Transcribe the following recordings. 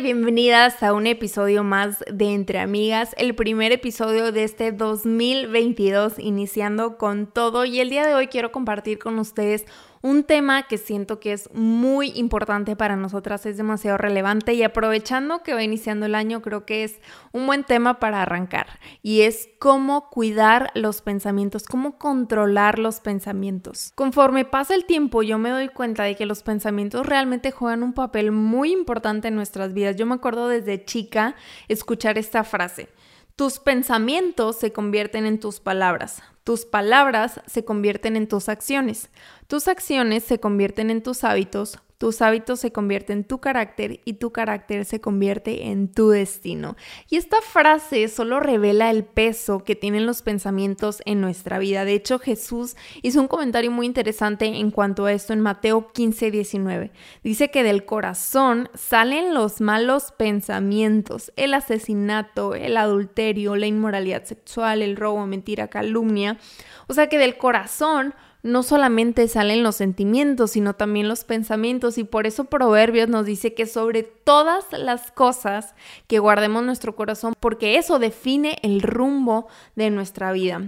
Bienvenidas a un episodio más de Entre Amigas, el primer episodio de este 2022, iniciando con todo. Y el día de hoy quiero compartir con ustedes un tema que siento que es muy importante para nosotras, es demasiado relevante y aprovechando que va iniciando el año, creo que es un buen tema para arrancar y es cómo cuidar los pensamientos, cómo controlar los pensamientos. Conforme pasa el tiempo, yo me doy cuenta de que los pensamientos realmente juegan un papel muy importante en nuestras vidas. Yo me acuerdo desde chica escuchar esta frase. Tus pensamientos se convierten en tus palabras, tus palabras se convierten en tus acciones, tus acciones se convierten en tus hábitos, tus hábitos se convierten en tu carácter y tu carácter se convierte en tu destino. Y esta frase solo revela el peso que tienen los pensamientos en nuestra vida. De hecho, Jesús hizo un comentario muy interesante en cuanto a esto en Mateo 15, 19. Dice que del corazón salen los malos pensamientos, el asesinato, el adulterio, la inmoralidad sexual, el robo, mentira, calumnia. O sea que del corazón no solamente salen los sentimientos, sino también los pensamientos. Y por eso Proverbios nos dice que sobre todas las cosas que guardemos nuestro corazón, porque eso define el rumbo de nuestra vida.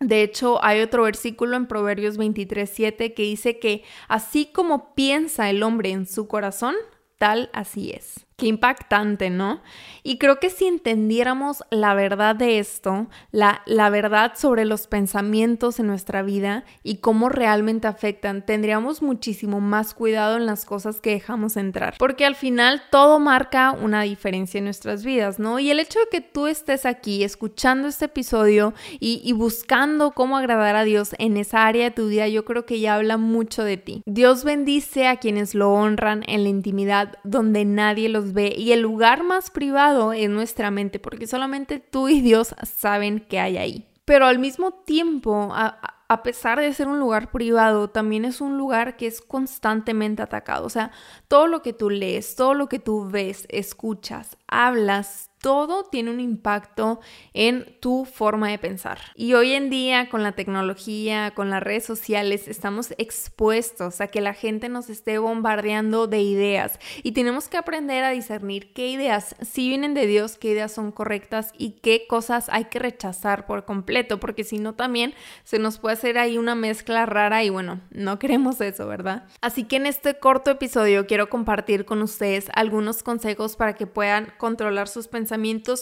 De hecho, hay otro versículo en Proverbios 23:7 que dice que así como piensa el hombre en su corazón, tal así es. Qué impactante, ¿no? Y creo que si entendiéramos la verdad de esto, la, la, verdad sobre los pensamientos en nuestra vida y cómo realmente afectan, tendríamos muchísimo más cuidado en las cosas que dejamos entrar. Porque al final todo marca una diferencia en nuestras vidas, ¿no? Y el hecho de que tú estés aquí escuchando este episodio y, y buscando cómo agradar a Dios en esa área de tu vida, yo creo que ya habla mucho de ti. Dios bendice a quienes lo honran en la intimidad donde nadie los ve y el lugar más privado es nuestra mente, porque solamente tú y Dios saben qué hay ahí. Pero al mismo tiempo, a, a pesar de ser un lugar privado, también es un lugar que es constantemente atacado. O sea, todo lo que tú lees, todo lo que tú ves, escuchas, hablas, todo tiene un impacto en tu forma de pensar. Y hoy en día con la tecnología, con las redes sociales, estamos expuestos a que la gente nos esté bombardeando de ideas y tenemos que aprender a discernir qué ideas sí vienen de Dios, qué ideas son correctas y qué cosas hay que rechazar por completo, porque si no también se nos puede hacer ahí una mezcla rara y bueno, no queremos eso, ¿verdad? Así que en este corto episodio quiero compartir con ustedes algunos consejos para que puedan controlar sus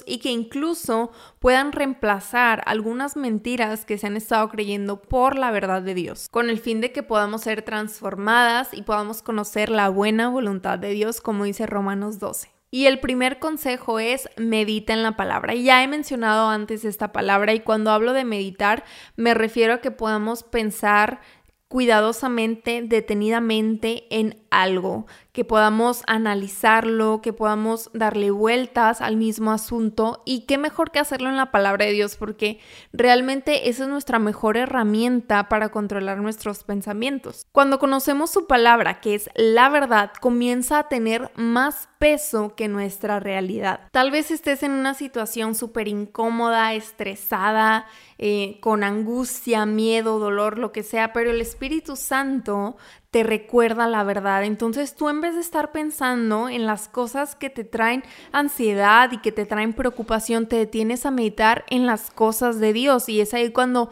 y que incluso puedan reemplazar algunas mentiras que se han estado creyendo por la verdad de Dios, con el fin de que podamos ser transformadas y podamos conocer la buena voluntad de Dios, como dice Romanos 12. Y el primer consejo es medita en la palabra. Ya he mencionado antes esta palabra y cuando hablo de meditar me refiero a que podamos pensar cuidadosamente, detenidamente en algo, que podamos analizarlo, que podamos darle vueltas al mismo asunto y qué mejor que hacerlo en la palabra de Dios porque realmente esa es nuestra mejor herramienta para controlar nuestros pensamientos. Cuando conocemos su palabra, que es la verdad, comienza a tener más peso que nuestra realidad. Tal vez estés en una situación súper incómoda, estresada, eh, con angustia, miedo, dolor, lo que sea, pero el Espíritu Santo te recuerda la verdad. Entonces tú en vez de estar pensando en las cosas que te traen ansiedad y que te traen preocupación, te detienes a meditar en las cosas de Dios y es ahí cuando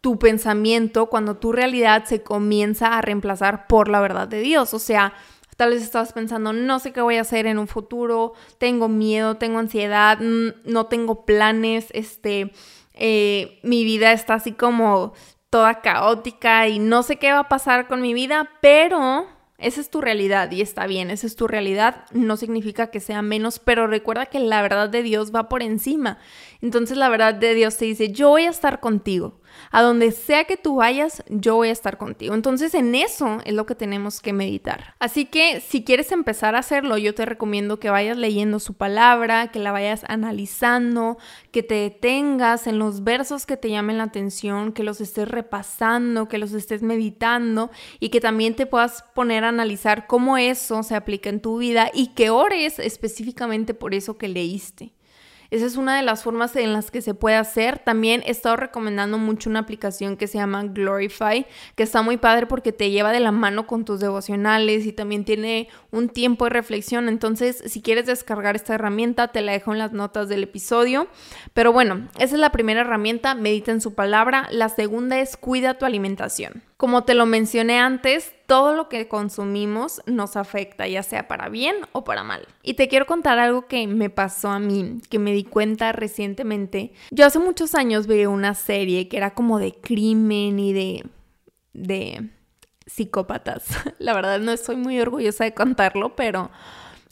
tu pensamiento, cuando tu realidad se comienza a reemplazar por la verdad de Dios. O sea, tal vez estabas pensando, no sé qué voy a hacer en un futuro, tengo miedo, tengo ansiedad, no tengo planes, este, eh, mi vida está así como toda caótica y no sé qué va a pasar con mi vida, pero esa es tu realidad y está bien, esa es tu realidad, no significa que sea menos, pero recuerda que la verdad de Dios va por encima. Entonces la verdad de Dios te dice, yo voy a estar contigo. A donde sea que tú vayas, yo voy a estar contigo. Entonces en eso es lo que tenemos que meditar. Así que si quieres empezar a hacerlo, yo te recomiendo que vayas leyendo su palabra, que la vayas analizando, que te detengas en los versos que te llamen la atención, que los estés repasando, que los estés meditando y que también te puedas poner a analizar cómo eso se aplica en tu vida y que ores específicamente por eso que leíste. Esa es una de las formas en las que se puede hacer. También he estado recomendando mucho una aplicación que se llama Glorify, que está muy padre porque te lleva de la mano con tus devocionales y también tiene un tiempo de reflexión. Entonces, si quieres descargar esta herramienta, te la dejo en las notas del episodio. Pero bueno, esa es la primera herramienta, medita en su palabra. La segunda es cuida tu alimentación. Como te lo mencioné antes, todo lo que consumimos nos afecta, ya sea para bien o para mal. Y te quiero contar algo que me pasó a mí, que me di cuenta recientemente. Yo hace muchos años vi una serie que era como de crimen y de... de psicópatas. La verdad no estoy muy orgullosa de contarlo, pero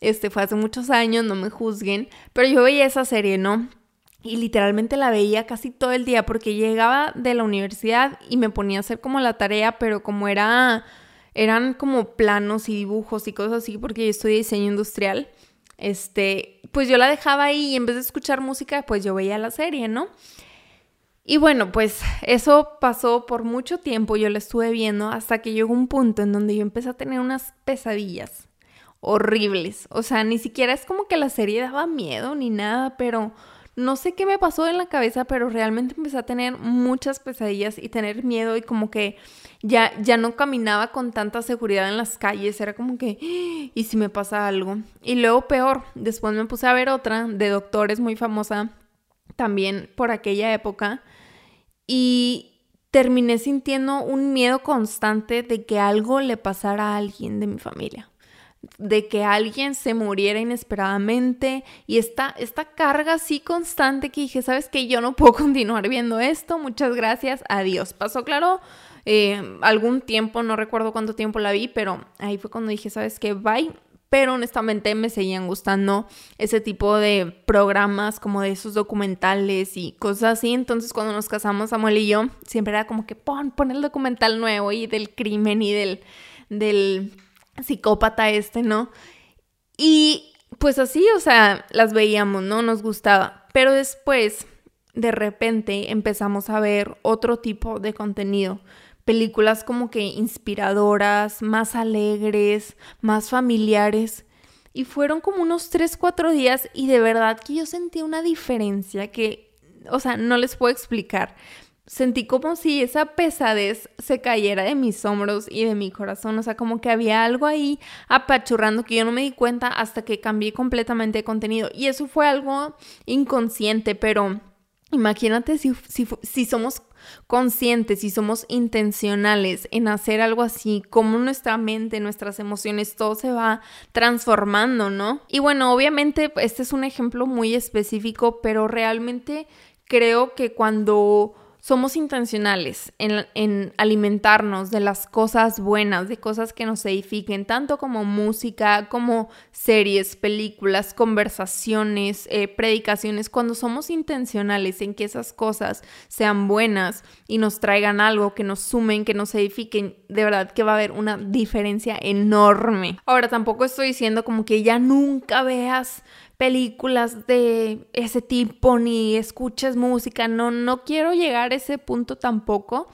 este fue hace muchos años, no me juzguen, pero yo veía esa serie, ¿no? Y literalmente la veía casi todo el día porque llegaba de la universidad y me ponía a hacer como la tarea, pero como era eran como planos y dibujos y cosas así porque yo estudié diseño industrial. Este, pues yo la dejaba ahí y en vez de escuchar música, pues yo veía la serie, ¿no? Y bueno, pues eso pasó por mucho tiempo, yo la estuve viendo hasta que llegó un punto en donde yo empecé a tener unas pesadillas horribles. O sea, ni siquiera es como que la serie daba miedo ni nada, pero no sé qué me pasó en la cabeza, pero realmente empecé a tener muchas pesadillas y tener miedo y como que ya, ya no caminaba con tanta seguridad en las calles, era como que, ¡Ah! ¿y si me pasa algo? Y luego peor, después me puse a ver otra de doctores muy famosa, también por aquella época, y terminé sintiendo un miedo constante de que algo le pasara a alguien de mi familia de que alguien se muriera inesperadamente y esta, esta carga así constante que dije, sabes que yo no puedo continuar viendo esto, muchas gracias, adiós. Pasó claro eh, algún tiempo, no recuerdo cuánto tiempo la vi, pero ahí fue cuando dije, sabes que bye. Pero honestamente me seguían gustando ese tipo de programas como de esos documentales y cosas así. Entonces cuando nos casamos Samuel y yo, siempre era como que pon, pon el documental nuevo y del crimen y del, del psicópata este, ¿no? Y pues así, o sea, las veíamos, ¿no? Nos gustaba. Pero después, de repente, empezamos a ver otro tipo de contenido. Películas como que inspiradoras, más alegres, más familiares. Y fueron como unos 3, 4 días y de verdad que yo sentí una diferencia que, o sea, no les puedo explicar sentí como si esa pesadez se cayera de mis hombros y de mi corazón, o sea, como que había algo ahí apachurrando que yo no me di cuenta hasta que cambié completamente de contenido. Y eso fue algo inconsciente, pero imagínate si, si, somos conscientes, si somos intencionales en hacer algo así, como nuestra mente, nuestras emociones, todo se va transformando, ¿no? Y bueno, obviamente este es un ejemplo muy específico, pero realmente creo que cuando somos intencionales en, alimentarnos de las cosas buenas, de cosas que nos edifiquen, tanto como música, como series, películas, conversaciones, eh, predicaciones, cuando somos intencionales en que esas cosas sean buenas y nos traigan algo, que nos sumen, que nos edifiquen, de verdad que va a haber una diferencia enorme. Ahora, tampoco estoy diciendo como que ya nunca veas películas de ese tipo ni escuches música, no, no quiero llegar a ese punto tampoco,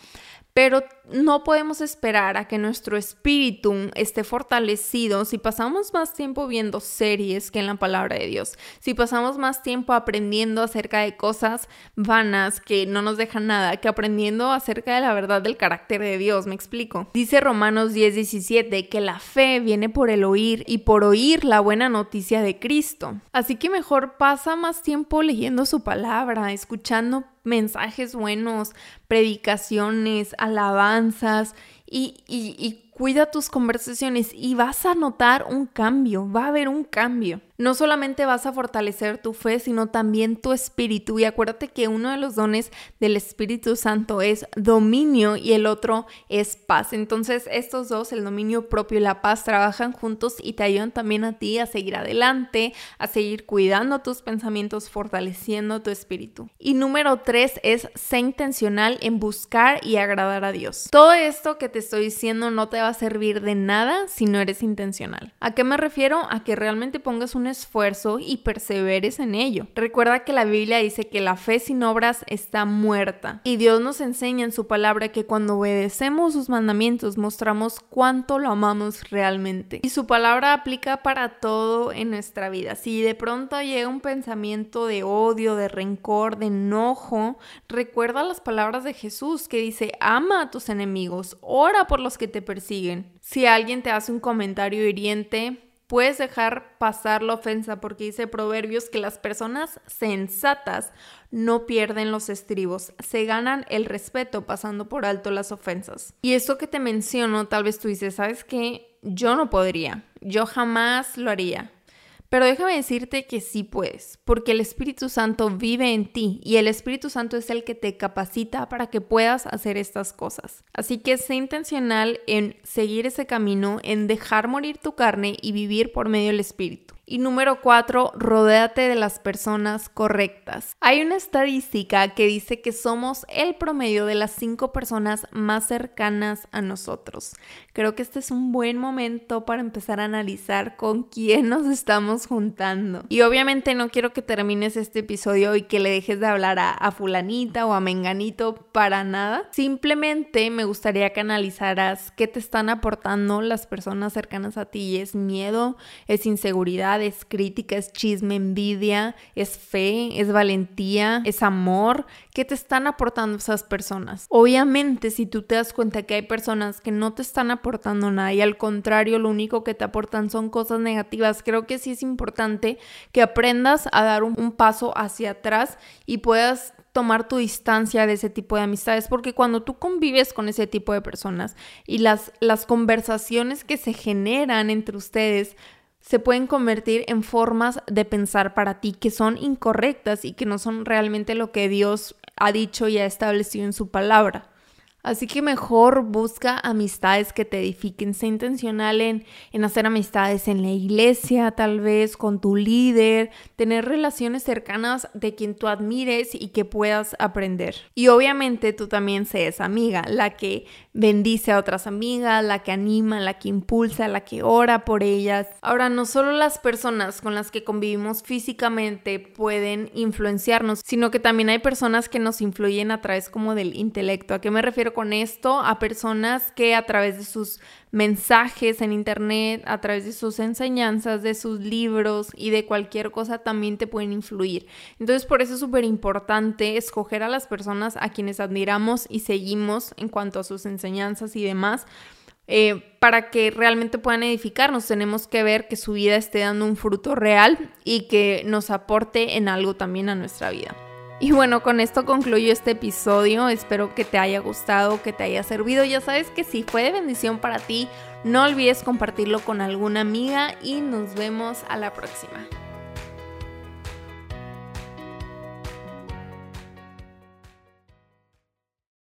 pero no podemos esperar a que nuestro espíritu esté fortalecido si pasamos más tiempo viendo series que en la palabra de Dios, si pasamos más tiempo aprendiendo acerca de cosas vanas que no nos dejan nada, que aprendiendo acerca de la verdad del carácter de Dios, me explico. Dice Romanos 10:17 que la fe viene por el oír y por oír la buena noticia de Cristo. Así que mejor pasa más tiempo leyendo su palabra, escuchando mensajes buenos, predicaciones, alabanzas y, y, cuida tus conversaciones y vas a notar un cambio, va a haber un cambio. No solamente vas a fortalecer tu fe, sino también tu espíritu. Y acuérdate que uno de los dones del Espíritu Santo es dominio y el otro es paz. Entonces estos dos, el dominio propio y la paz, trabajan juntos y te ayudan también a ti a seguir adelante, a seguir cuidando tus pensamientos, fortaleciendo tu espíritu. Y número tres es ser intencional en buscar y agradar a Dios. Todo esto que te estoy diciendo no te va a servir de nada si no eres intencional. ¿A qué me refiero? A que realmente pongas un esfuerzo y perseveres en ello. Recuerda que la Biblia dice que la fe sin obras está muerta. Y Dios nos enseña en su palabra que cuando obedecemos sus mandamientos mostramos cuánto lo amamos realmente. Y su palabra aplica para todo en nuestra vida. Si de pronto llega un pensamiento de odio, de rencor, de enojo, recuerda las palabras de Jesús que dice, ama a tus enemigos, ora por los que te persiguen. Si alguien te hace un comentario hiriente, puedes dejar pasar la ofensa porque dice Proverbios que las personas sensatas no pierden los estribos, se ganan el respeto pasando por alto las ofensas. Y esto que te menciono, tal vez tú dices, ¿sabes qué? Yo no podría, yo jamás lo haría. Pero déjame decirte que sí puedes, porque el Espíritu Santo vive en ti y el Espíritu Santo es el que te capacita para que puedas hacer estas cosas. Así que sé intencional en seguir ese camino, en dejar morir tu carne y vivir por medio del Espíritu. Y número cuatro, rodéate de las personas correctas. Hay una estadística que dice que somos el promedio de las cinco personas más cercanas a nosotros. Creo que este es un buen momento para empezar a analizar con quién nos estamos juntando. Y obviamente no quiero que termines este episodio y que le dejes de hablar a, a fulanita o a menganito para nada. Simplemente me gustaría que analizaras qué te están aportando las personas cercanas a ti. ¿Es miedo? ¿Es inseguridad? Es crítica, es chisme, envidia, es fe, es valentía, es amor. ¿Qué te están aportando esas personas? Obviamente, si tú te das cuenta que hay personas que no te están aportando nada y al contrario, lo único que te aportan son cosas negativas, creo que sí es importante que aprendas a dar un, un paso hacia atrás y puedas tomar tu distancia de ese tipo de amistades, porque cuando tú convives con ese tipo de personas y las, las conversaciones que se generan entre ustedes se pueden convertir en formas de pensar para ti que son incorrectas y que no son realmente lo que Dios ha dicho y ha establecido en su palabra. Así que mejor busca amistades que te edifiquen. Sé intencional en, en, hacer amistades en la iglesia, tal vez con tu líder, tener relaciones cercanas de quien tú admires y que puedas aprender. Y obviamente tú también seas amiga, la que bendice a otras amigas, la que anima, la que impulsa, la que ora por ellas. Ahora, no solo las personas con las que convivimos físicamente pueden influenciarnos, sino que también hay personas que nos influyen a través como del intelecto. ¿A qué me refiero? con esto a personas que a través de sus mensajes en internet, a través de sus enseñanzas, de sus libros y de cualquier cosa también te pueden influir. Entonces por eso es súper importante escoger a las personas a quienes admiramos y seguimos en cuanto a sus enseñanzas y demás. Eh, para que realmente puedan edificarnos, tenemos que ver que su vida esté dando un fruto real y que nos aporte en algo también a nuestra vida. Y bueno, con esto concluyo este episodio. Espero que te haya gustado, que te haya servido. Ya sabes que si fue de bendición para ti, no olvides compartirlo con alguna amiga y nos vemos a la próxima.